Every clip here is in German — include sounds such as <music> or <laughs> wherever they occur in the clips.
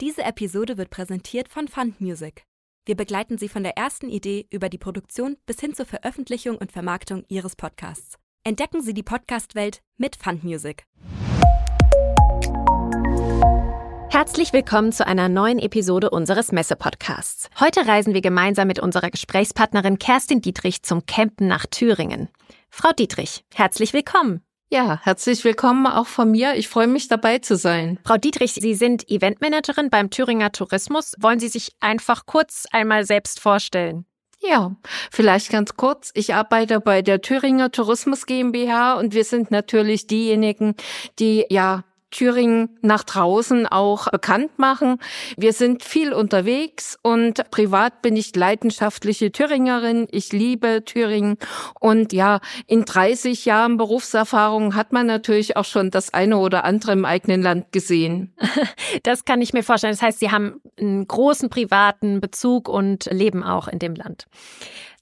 Diese Episode wird präsentiert von Fund Music. Wir begleiten Sie von der ersten Idee über die Produktion bis hin zur Veröffentlichung und Vermarktung Ihres Podcasts. Entdecken Sie die Podcast-Welt mit Fund Music. Herzlich willkommen zu einer neuen Episode unseres Messe-Podcasts. Heute reisen wir gemeinsam mit unserer Gesprächspartnerin Kerstin Dietrich zum Campen nach Thüringen. Frau Dietrich, herzlich willkommen. Ja, herzlich willkommen auch von mir. Ich freue mich dabei zu sein. Frau Dietrich, Sie sind Eventmanagerin beim Thüringer Tourismus. Wollen Sie sich einfach kurz einmal selbst vorstellen? Ja, vielleicht ganz kurz. Ich arbeite bei der Thüringer Tourismus GmbH und wir sind natürlich diejenigen, die ja Thüringen nach draußen auch bekannt machen. Wir sind viel unterwegs und privat bin ich leidenschaftliche Thüringerin. Ich liebe Thüringen und ja, in 30 Jahren Berufserfahrung hat man natürlich auch schon das eine oder andere im eigenen Land gesehen. <laughs> Das kann ich mir vorstellen. Das heißt, Sie haben einen großen privaten Bezug und leben auch in dem Land.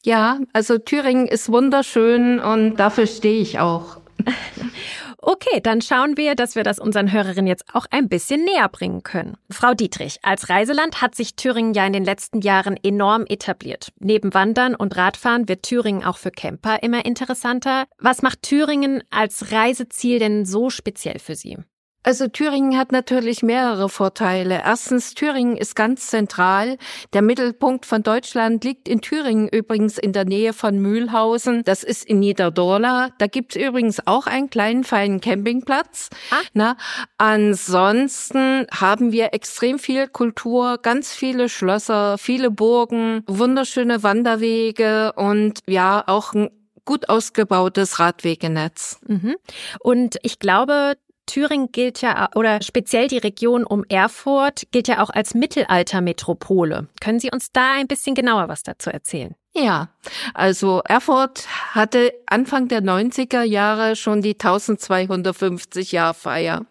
Ja, also Thüringen ist wunderschön und dafür stehe ich auch. <laughs> Okay, dann schauen wir, dass wir das unseren Hörerinnen jetzt auch ein bisschen näher bringen können. Frau Dietrich, als Reiseland hat sich Thüringen ja in den letzten Jahren enorm etabliert. Neben Wandern und Radfahren wird Thüringen auch für Camper immer interessanter. Was macht Thüringen als Reiseziel denn so speziell für Sie? Also Thüringen hat natürlich mehrere Vorteile. Erstens, Thüringen ist ganz zentral. Der Mittelpunkt von Deutschland liegt in Thüringen, übrigens in der Nähe von Mühlhausen. Das ist in Niederdorla. Da gibt's übrigens auch einen kleinen, feinen Campingplatz. Ah. Na, ansonsten haben wir extrem viel Kultur, ganz viele Schlösser, viele Burgen, wunderschöne Wanderwege und ja, auch ein gut ausgebautes Radwegenetz. Mhm. Und ich glaube, Thüringen gilt ja, oder speziell die Region um Erfurt gilt ja auch als Mittelaltermetropole. Können Sie uns da ein bisschen genauer was dazu erzählen? Ja, also Erfurt hatte Anfang der 90er Jahre schon die 1250 Jahr Feier.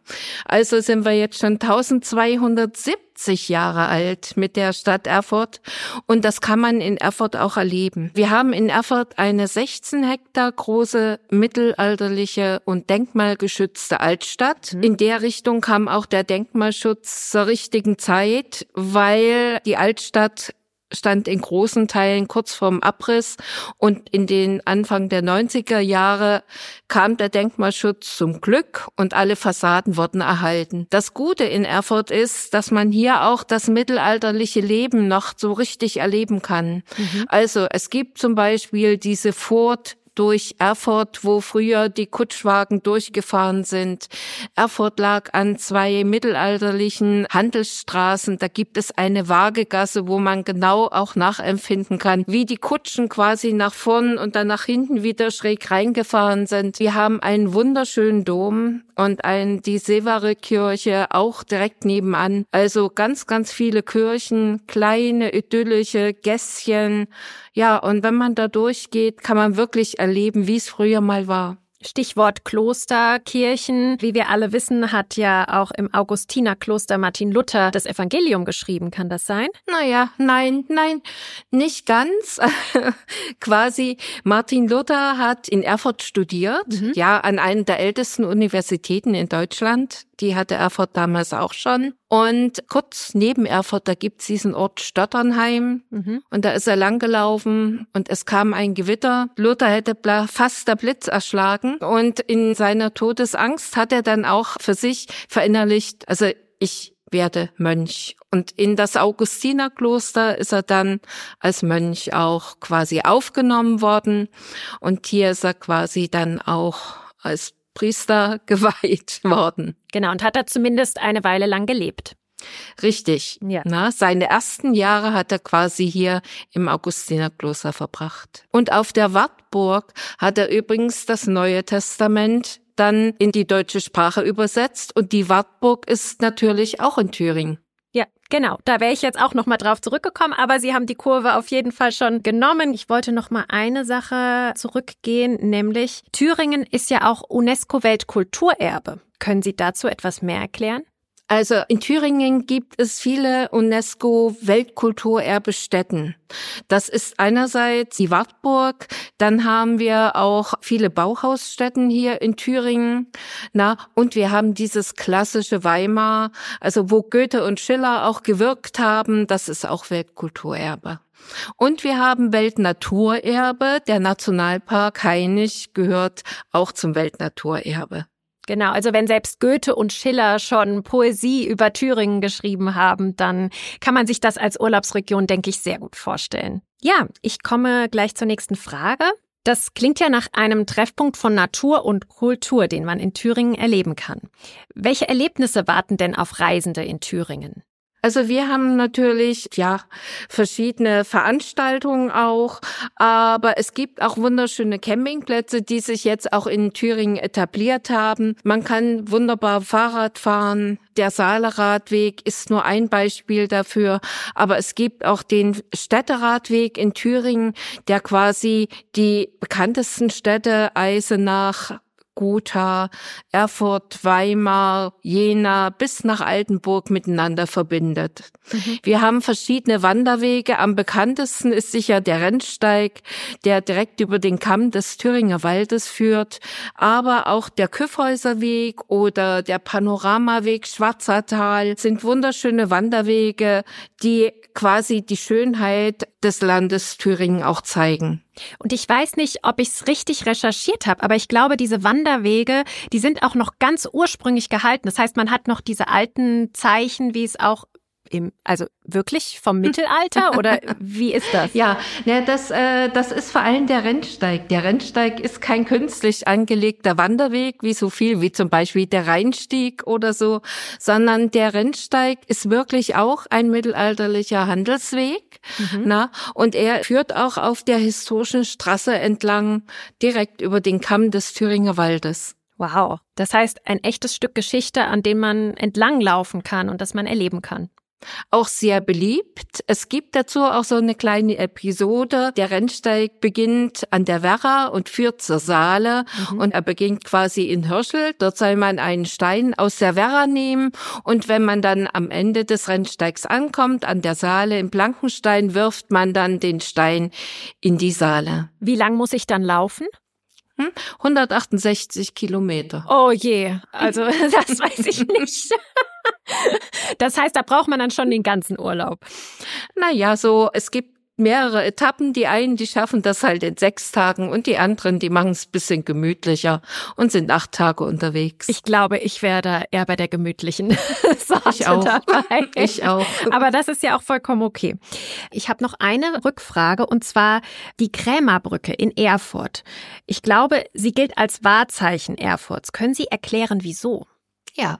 Also sind wir jetzt schon 1270 Jahre alt mit der Stadt Erfurt und das kann man in Erfurt auch erleben. Wir haben in Erfurt eine 16 Hektar große mittelalterliche und denkmalgeschützte Altstadt. Mhm. In der Richtung kam auch der Denkmalschutz zur richtigen Zeit, weil die Altstadt stand in großen Teilen kurz vorm Abriss und in den Anfang der 90er Jahre kam der Denkmalschutz zum Glück und alle Fassaden wurden erhalten. Das Gute in Erfurt ist, dass man hier auch das mittelalterliche Leben noch so richtig erleben kann. Mhm. Also es gibt zum Beispiel diese Furt durch Erfurt, wo früher die Kutschwagen durchgefahren sind. Erfurt lag an zwei mittelalterlichen Handelsstraßen. Da gibt es eine Waagegasse, wo man genau auch nachempfinden kann, wie die Kutschen quasi nach vorn und dann nach hinten wieder schräg reingefahren sind. Wir haben einen wunderschönen Dom und ein, die Sevare Kirche auch direkt nebenan. Also ganz, ganz viele Kirchen, kleine, idyllische Gässchen. Ja, und wenn man da durchgeht, kann man wirklich erleben, wie es früher mal war. Stichwort Kloster, Kirchen. Wie wir alle wissen, hat ja auch im Augustinerkloster Martin Luther das Evangelium geschrieben. Kann das sein? Naja, nein, nein, nicht ganz. <laughs> Quasi Martin Luther hat in Erfurt studiert, mhm. ja, an einer der ältesten Universitäten in Deutschland. Die hatte Erfurt damals auch schon. Und kurz neben Erfurt, da gibt's diesen Ort Stotternheim. Mhm. Und da ist er langgelaufen und es kam ein Gewitter. Luther hätte fast der Blitz erschlagen. Und in seiner Todesangst hat er dann auch für sich verinnerlicht, also ich werde Mönch. Und in das Augustinerkloster ist er dann als Mönch auch quasi aufgenommen worden. Und hier ist er quasi dann auch als Priester <laughs> geweiht worden. Genau, und hat er zumindest eine Weile lang gelebt. Richtig. Ja. Na, seine ersten Jahre hat er quasi hier im Augustinerkloster verbracht. Und auf der Wartburg hat er übrigens das Neue Testament dann in die deutsche Sprache übersetzt und die Wartburg ist natürlich auch in Thüringen. Genau. Da wäre ich jetzt auch noch mal drauf zurückgekommen, aber Sie haben die Kurve auf jeden Fall schon genommen. Ich wollte noch mal eine Sache zurückgehen, nämlich Thüringen ist ja auch UNESCO Weltkulturerbe. Können Sie dazu etwas mehr erklären? Also in Thüringen gibt es viele UNESCO-Weltkulturerbestätten. Das ist einerseits die Wartburg, dann haben wir auch viele Bauhausstätten hier in Thüringen, na, und wir haben dieses klassische Weimar, also wo Goethe und Schiller auch gewirkt haben, das ist auch Weltkulturerbe. Und wir haben Weltnaturerbe. Der Nationalpark Hainich gehört auch zum Weltnaturerbe. Genau, also wenn selbst Goethe und Schiller schon Poesie über Thüringen geschrieben haben, dann kann man sich das als Urlaubsregion, denke ich, sehr gut vorstellen. Ja, ich komme gleich zur nächsten Frage. Das klingt ja nach einem Treffpunkt von Natur und Kultur, den man in Thüringen erleben kann. Welche Erlebnisse warten denn auf Reisende in Thüringen? Also wir haben natürlich, ja, verschiedene Veranstaltungen auch, aber es gibt auch wunderschöne Campingplätze, die sich jetzt auch in Thüringen etabliert haben. Man kann wunderbar Fahrrad fahren. Der Saaleradweg ist nur ein Beispiel dafür, aber es gibt auch den Städteradweg in Thüringen, der quasi die bekanntesten Städte Eisenach, Gotha, Erfurt, Weimar, Jena bis nach Altenburg miteinander verbindet. Mhm. Wir haben verschiedene Wanderwege. Am bekanntesten ist sicher der Rennsteig, der direkt über den Kamm des Thüringer Waldes führt, aber auch der Küffhäuserweg oder der Panoramaweg Schwarzertal sind wunderschöne Wanderwege, die quasi die Schönheit des Landes Thüringen auch zeigen. Und ich weiß nicht, ob ich es richtig recherchiert habe, aber ich glaube, diese Wanderwege, die sind auch noch ganz ursprünglich gehalten. Das heißt, man hat noch diese alten Zeichen, wie es auch im, also wirklich vom Mittelalter <laughs> oder wie ist das? Ja, ja das, äh, das ist vor allem der Rennsteig. Der Rennsteig ist kein künstlich angelegter Wanderweg, wie so viel, wie zum Beispiel der Rheinstieg oder so, sondern der Rennsteig ist wirklich auch ein mittelalterlicher Handelsweg. Mhm. Na, und er führt auch auf der historischen Straße entlang direkt über den Kamm des Thüringer Waldes. Wow. Das heißt, ein echtes Stück Geschichte, an dem man entlanglaufen kann und das man erleben kann. Auch sehr beliebt. Es gibt dazu auch so eine kleine Episode. Der Rennsteig beginnt an der Werra und führt zur Saale. Mhm. Und er beginnt quasi in Hirschel. Dort soll man einen Stein aus der Werra nehmen. Und wenn man dann am Ende des Rennsteigs ankommt, an der Saale im Blankenstein, wirft man dann den Stein in die Saale. Wie lang muss ich dann laufen? 168 hm? Kilometer. Oh je, also <laughs> das weiß ich nicht. Das heißt, da braucht man dann schon den ganzen Urlaub. Naja, so, es gibt mehrere Etappen. Die einen, die schaffen das halt in sechs Tagen und die anderen, die machen es bisschen gemütlicher und sind acht Tage unterwegs. Ich glaube, ich wäre eher bei der gemütlichen <laughs> Sorte ich auch. dabei. <laughs> Ich auch. Aber das ist ja auch vollkommen okay. Ich habe noch eine Rückfrage und zwar die Krämerbrücke in Erfurt. Ich glaube, sie gilt als Wahrzeichen Erfurts. Können Sie erklären, wieso? Ja.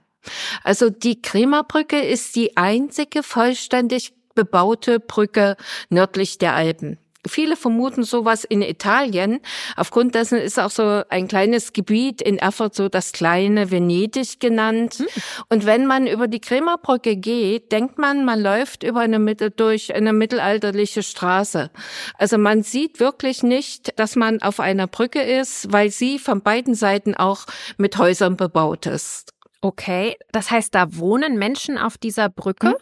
Also die Krämerbrücke ist die einzige vollständig bebaute Brücke nördlich der Alpen. Viele vermuten sowas in Italien. Aufgrund dessen ist auch so ein kleines Gebiet in Erfurt so das kleine Venedig genannt. Hm. Und wenn man über die Krämerbrücke geht, denkt man, man läuft über eine Mittel, durch eine mittelalterliche Straße. Also man sieht wirklich nicht, dass man auf einer Brücke ist, weil sie von beiden Seiten auch mit Häusern bebaut ist. Okay, das heißt, da wohnen Menschen auf dieser Brücke? Hm?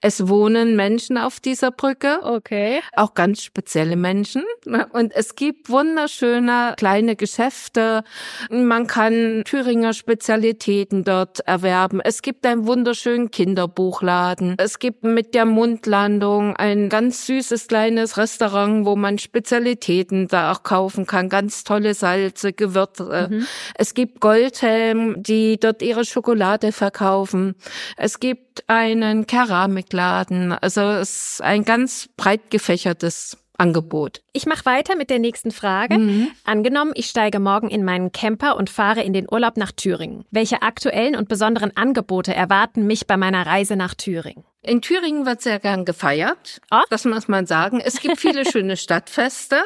Es wohnen Menschen auf dieser Brücke. Okay. Auch ganz spezielle Menschen. Und es gibt wunderschöne kleine Geschäfte. Man kann Thüringer Spezialitäten dort erwerben. Es gibt einen wunderschönen Kinderbuchladen. Es gibt mit der Mundlandung ein ganz süßes kleines Restaurant, wo man Spezialitäten da auch kaufen kann. Ganz tolle Salze, Gewürze. Mhm. Es gibt Goldhelm, die dort ihre Schokolade verkaufen. Es gibt einen Keramik Keramikladen. Also es ist ein ganz breit gefächertes Angebot. Ich mache weiter mit der nächsten Frage. Mhm. Angenommen, ich steige morgen in meinen Camper und fahre in den Urlaub nach Thüringen. Welche aktuellen und besonderen Angebote erwarten mich bei meiner Reise nach Thüringen? In Thüringen wird sehr gern gefeiert. Oh? Das muss man sagen. Es gibt viele <laughs> schöne Stadtfeste.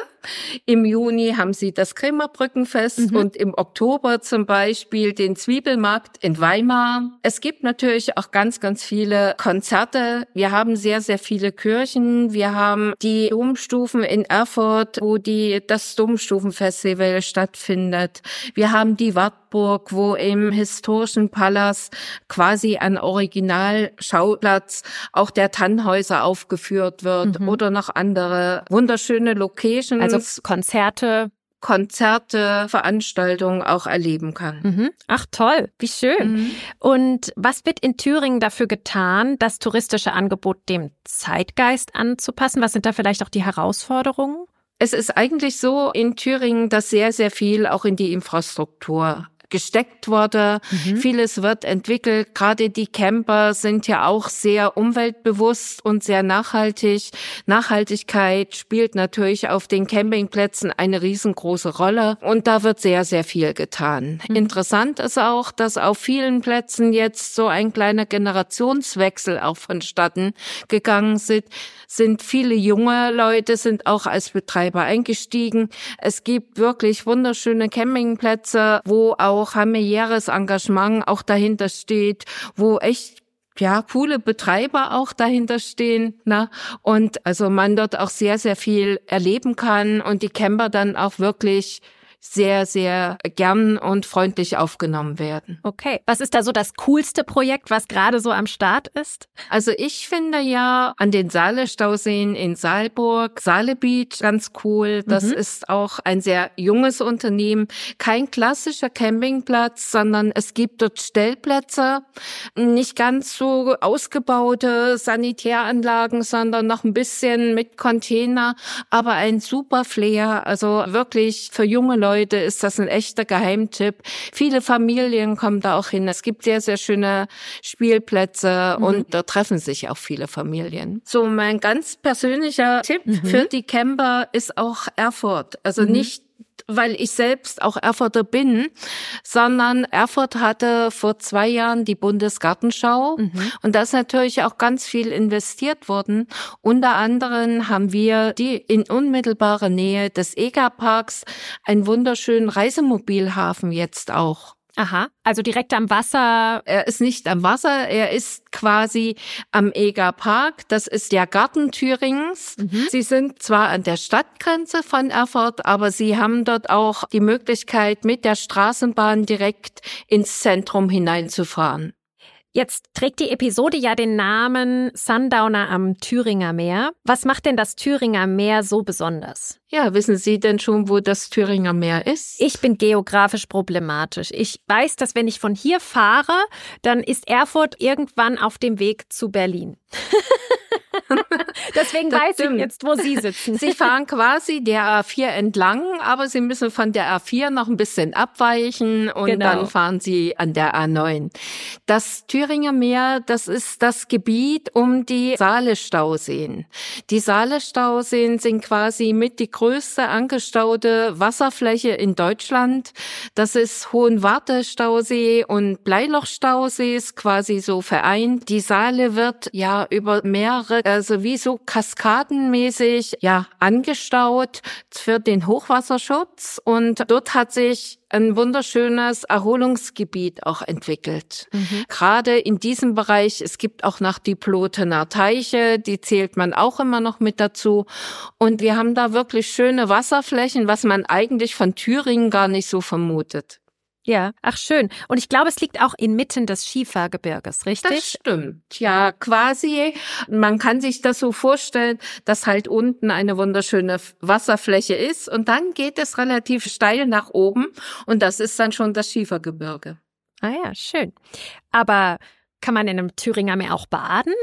Im Juni haben sie das Krämerbrückenfest mhm. und im Oktober zum Beispiel den Zwiebelmarkt in Weimar. Es gibt natürlich auch ganz, ganz viele Konzerte. Wir haben sehr, sehr viele Kirchen. Wir haben die Domstufen in Erfurt, wo die, das Domstufenfestival stattfindet. Wir haben die Wartburg, wo im historischen Palast quasi ein Originalschauplatz auch der Tannhäuser aufgeführt wird mhm. oder noch andere wunderschöne Locations. Also Konzerte. Konzerte, Veranstaltungen auch erleben kann. Mhm. Ach toll, wie schön. Mhm. Und was wird in Thüringen dafür getan, das touristische Angebot dem Zeitgeist anzupassen? Was sind da vielleicht auch die Herausforderungen? Es ist eigentlich so in Thüringen, dass sehr, sehr viel auch in die Infrastruktur gesteckt wurde. Mhm. Vieles wird entwickelt. Gerade die Camper sind ja auch sehr umweltbewusst und sehr nachhaltig. Nachhaltigkeit spielt natürlich auf den Campingplätzen eine riesengroße Rolle und da wird sehr, sehr viel getan. Mhm. Interessant ist auch, dass auf vielen Plätzen jetzt so ein kleiner Generationswechsel auch vonstatten gegangen sind. Sind viele junge Leute sind auch als Betreiber eingestiegen. Es gibt wirklich wunderschöne Campingplätze, wo auch auch familiäres Engagement auch dahinter steht, wo echt ja, coole Betreiber auch dahinter stehen, ne? Und also man dort auch sehr, sehr viel erleben kann und die Camper dann auch wirklich sehr, sehr gern und freundlich aufgenommen werden. Okay. Was ist da so das coolste Projekt, was gerade so am Start ist? Also ich finde ja an den Saale-Stauseen in Saalburg, Saale Beach ganz cool. Das mhm. ist auch ein sehr junges Unternehmen. Kein klassischer Campingplatz, sondern es gibt dort Stellplätze. Nicht ganz so ausgebaute Sanitäranlagen, sondern noch ein bisschen mit Container, aber ein super Flair. Also wirklich für junge Leute Leute ist das ein echter Geheimtipp. Viele Familien kommen da auch hin. Es gibt sehr, sehr schöne Spielplätze mhm. und da treffen sich auch viele Familien. So, mein ganz persönlicher Tipp mhm. für die Camper ist auch Erfurt. Also mhm. Nicht weil ich selbst auch Erfurter bin, sondern Erfurt hatte vor zwei Jahren die Bundesgartenschau mhm. und da ist natürlich auch ganz viel investiert worden. Unter anderem haben wir die in unmittelbarer Nähe des EGA-Parks einen wunderschönen Reisemobilhafen jetzt auch. Aha, also direkt am Wasser. Er ist nicht am Wasser, er ist quasi am Eger Park. Das ist der Garten Thürings. Mhm. Sie sind zwar an der Stadtgrenze von Erfurt, aber sie haben dort auch die Möglichkeit, mit der Straßenbahn direkt ins Zentrum hineinzufahren. Jetzt trägt die Episode ja den Namen Sundowner am Thüringer Meer. Was macht denn das Thüringer Meer so besonders? Ja, wissen Sie denn schon, wo das Thüringer Meer ist? Ich bin geografisch problematisch. Ich weiß, dass wenn ich von hier fahre, dann ist Erfurt irgendwann auf dem Weg zu Berlin. <laughs> <laughs> Deswegen das weiß stimmt. ich jetzt, wo Sie sitzen. Sie fahren quasi der A4 entlang, aber Sie müssen von der A4 noch ein bisschen abweichen und genau. dann fahren Sie an der A9. Das Thüringer Meer, das ist das Gebiet um die Saale-Stauseen. Die Saale-Stauseen sind quasi mit die größte angestaute Wasserfläche in Deutschland. Das ist Hohenwarte-Stausee und Bleiloch-Stausee ist quasi so vereint. Die Saale wird ja über mehrere also wie so kaskadenmäßig ja angestaut für den Hochwasserschutz und dort hat sich ein wunderschönes Erholungsgebiet auch entwickelt. Mhm. Gerade in diesem Bereich, es gibt auch noch die Plotener Teiche, die zählt man auch immer noch mit dazu. Und wir haben da wirklich schöne Wasserflächen, was man eigentlich von Thüringen gar nicht so vermutet. Ja, ach schön. Und ich glaube, es liegt auch inmitten des Schiefergebirges, richtig? Das stimmt. Ja, quasi. Man kann sich das so vorstellen, dass halt unten eine wunderschöne Wasserfläche ist und dann geht es relativ steil nach oben und das ist dann schon das Schiefergebirge. Ah ja, schön. Aber kann man in einem Thüringer Meer auch baden?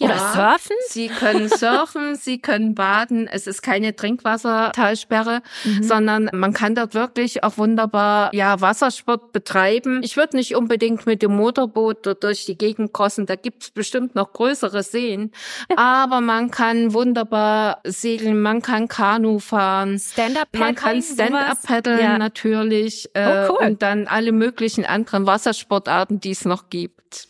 Oder ja, surfen? Sie können surfen, <laughs> Sie können baden. Es ist keine Trinkwassertalsperre, mhm. sondern man kann dort wirklich auch wunderbar ja Wassersport betreiben. Ich würde nicht unbedingt mit dem Motorboot durch die Gegend crossen. Da gibt's bestimmt noch größere Seen. Aber man kann wunderbar segeln, man kann Kanu fahren. Stand-up-Paddeln? Man kann Stand-up-Paddeln ja. natürlich. Äh, oh, cool. Und dann alle möglichen anderen Wassersportarten, die es noch gibt.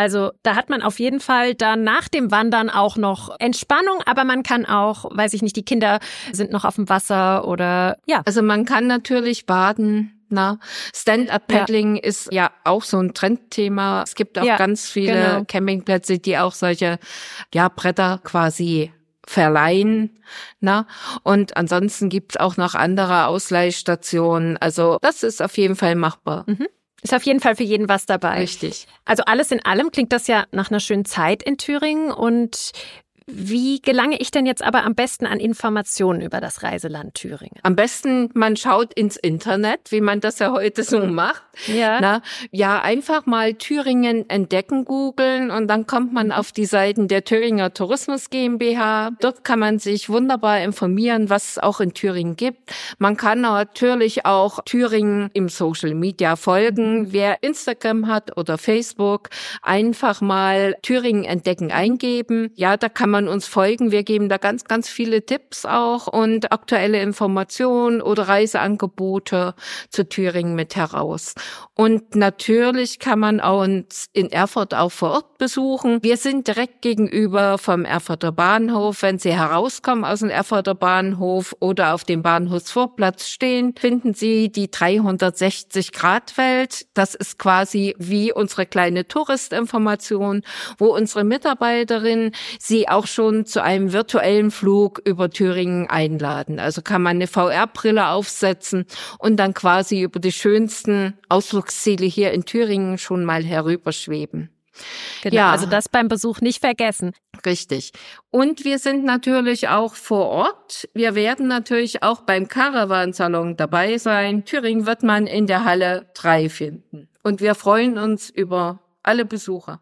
Also da hat man auf jeden Fall dann nach dem Wandern auch noch Entspannung, aber man kann auch, weiß ich nicht, die Kinder sind noch auf dem Wasser oder ja. Also man kann natürlich baden. Na, Stand-up-Paddling ja. ist ja auch so ein Trendthema. Es gibt auch ja, ganz viele genau. Campingplätze, die auch solche ja Bretter quasi verleihen. Na? Und ansonsten gibt's auch noch andere Ausleihstationen. Also das ist auf jeden Fall machbar. Mhm. Ist auf jeden Fall für jeden was dabei. Richtig. Also alles in allem klingt das ja nach einer schönen Zeit in Thüringen. Und wie gelange ich denn jetzt aber am besten an Informationen über das Reiseland Thüringen? Am besten, man schaut ins Internet, wie man das ja heute so macht. Ja. Na, ja, einfach mal Thüringen entdecken googeln und dann kommt man auf die Seiten der Thüringer Tourismus GmbH. Dort kann man sich wunderbar informieren, was es auch in Thüringen gibt. Man kann natürlich auch Thüringen im Social Media folgen. Wer Instagram hat oder Facebook, einfach mal Thüringen entdecken eingeben. Ja, da kann man man uns folgen. Wir geben da ganz, ganz viele Tipps auch und aktuelle Informationen oder Reiseangebote zu Thüringen mit heraus. Und natürlich kann man uns in Erfurt auch vor Ort besuchen. Wir sind direkt gegenüber vom Erfurter Bahnhof. Wenn Sie herauskommen aus dem Erfurter Bahnhof oder auf dem Bahnhofsvorplatz stehen, finden Sie die 360-Grad-Welt. Das ist quasi wie unsere kleine Touristinformation, wo unsere Mitarbeiterin Sie auch schon zu einem virtuellen Flug über Thüringen einladen. Also kann man eine VR-Brille aufsetzen und dann quasi über die schönsten Ausflugsziele hier in Thüringen schon mal herüberschweben. Genau, ja. also das beim Besuch nicht vergessen. Richtig. Und wir sind natürlich auch vor Ort. Wir werden natürlich auch beim Caravan-Salon dabei sein. Thüringen wird man in der Halle 3 finden. Und wir freuen uns über alle Besucher.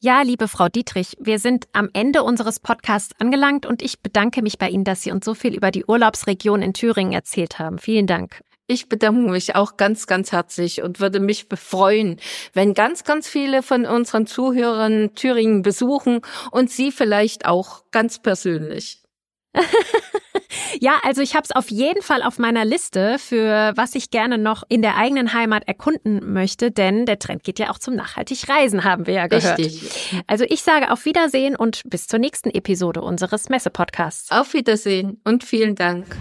Ja, liebe Frau Dietrich, wir sind am Ende unseres Podcasts angelangt und ich bedanke mich bei Ihnen, dass Sie uns so viel über die Urlaubsregion in Thüringen erzählt haben. Vielen Dank. Ich bedanke mich auch ganz, ganz herzlich und würde mich freuen, wenn ganz, ganz viele von unseren Zuhörern Thüringen besuchen und Sie vielleicht auch ganz persönlich. <laughs> ja, also ich habe es auf jeden Fall auf meiner Liste, für was ich gerne noch in der eigenen Heimat erkunden möchte, denn der Trend geht ja auch zum nachhaltig Reisen, haben wir ja gehört. Richtig. Also ich sage auf Wiedersehen und bis zur nächsten Episode unseres Messe-Podcasts. Auf Wiedersehen und vielen Dank.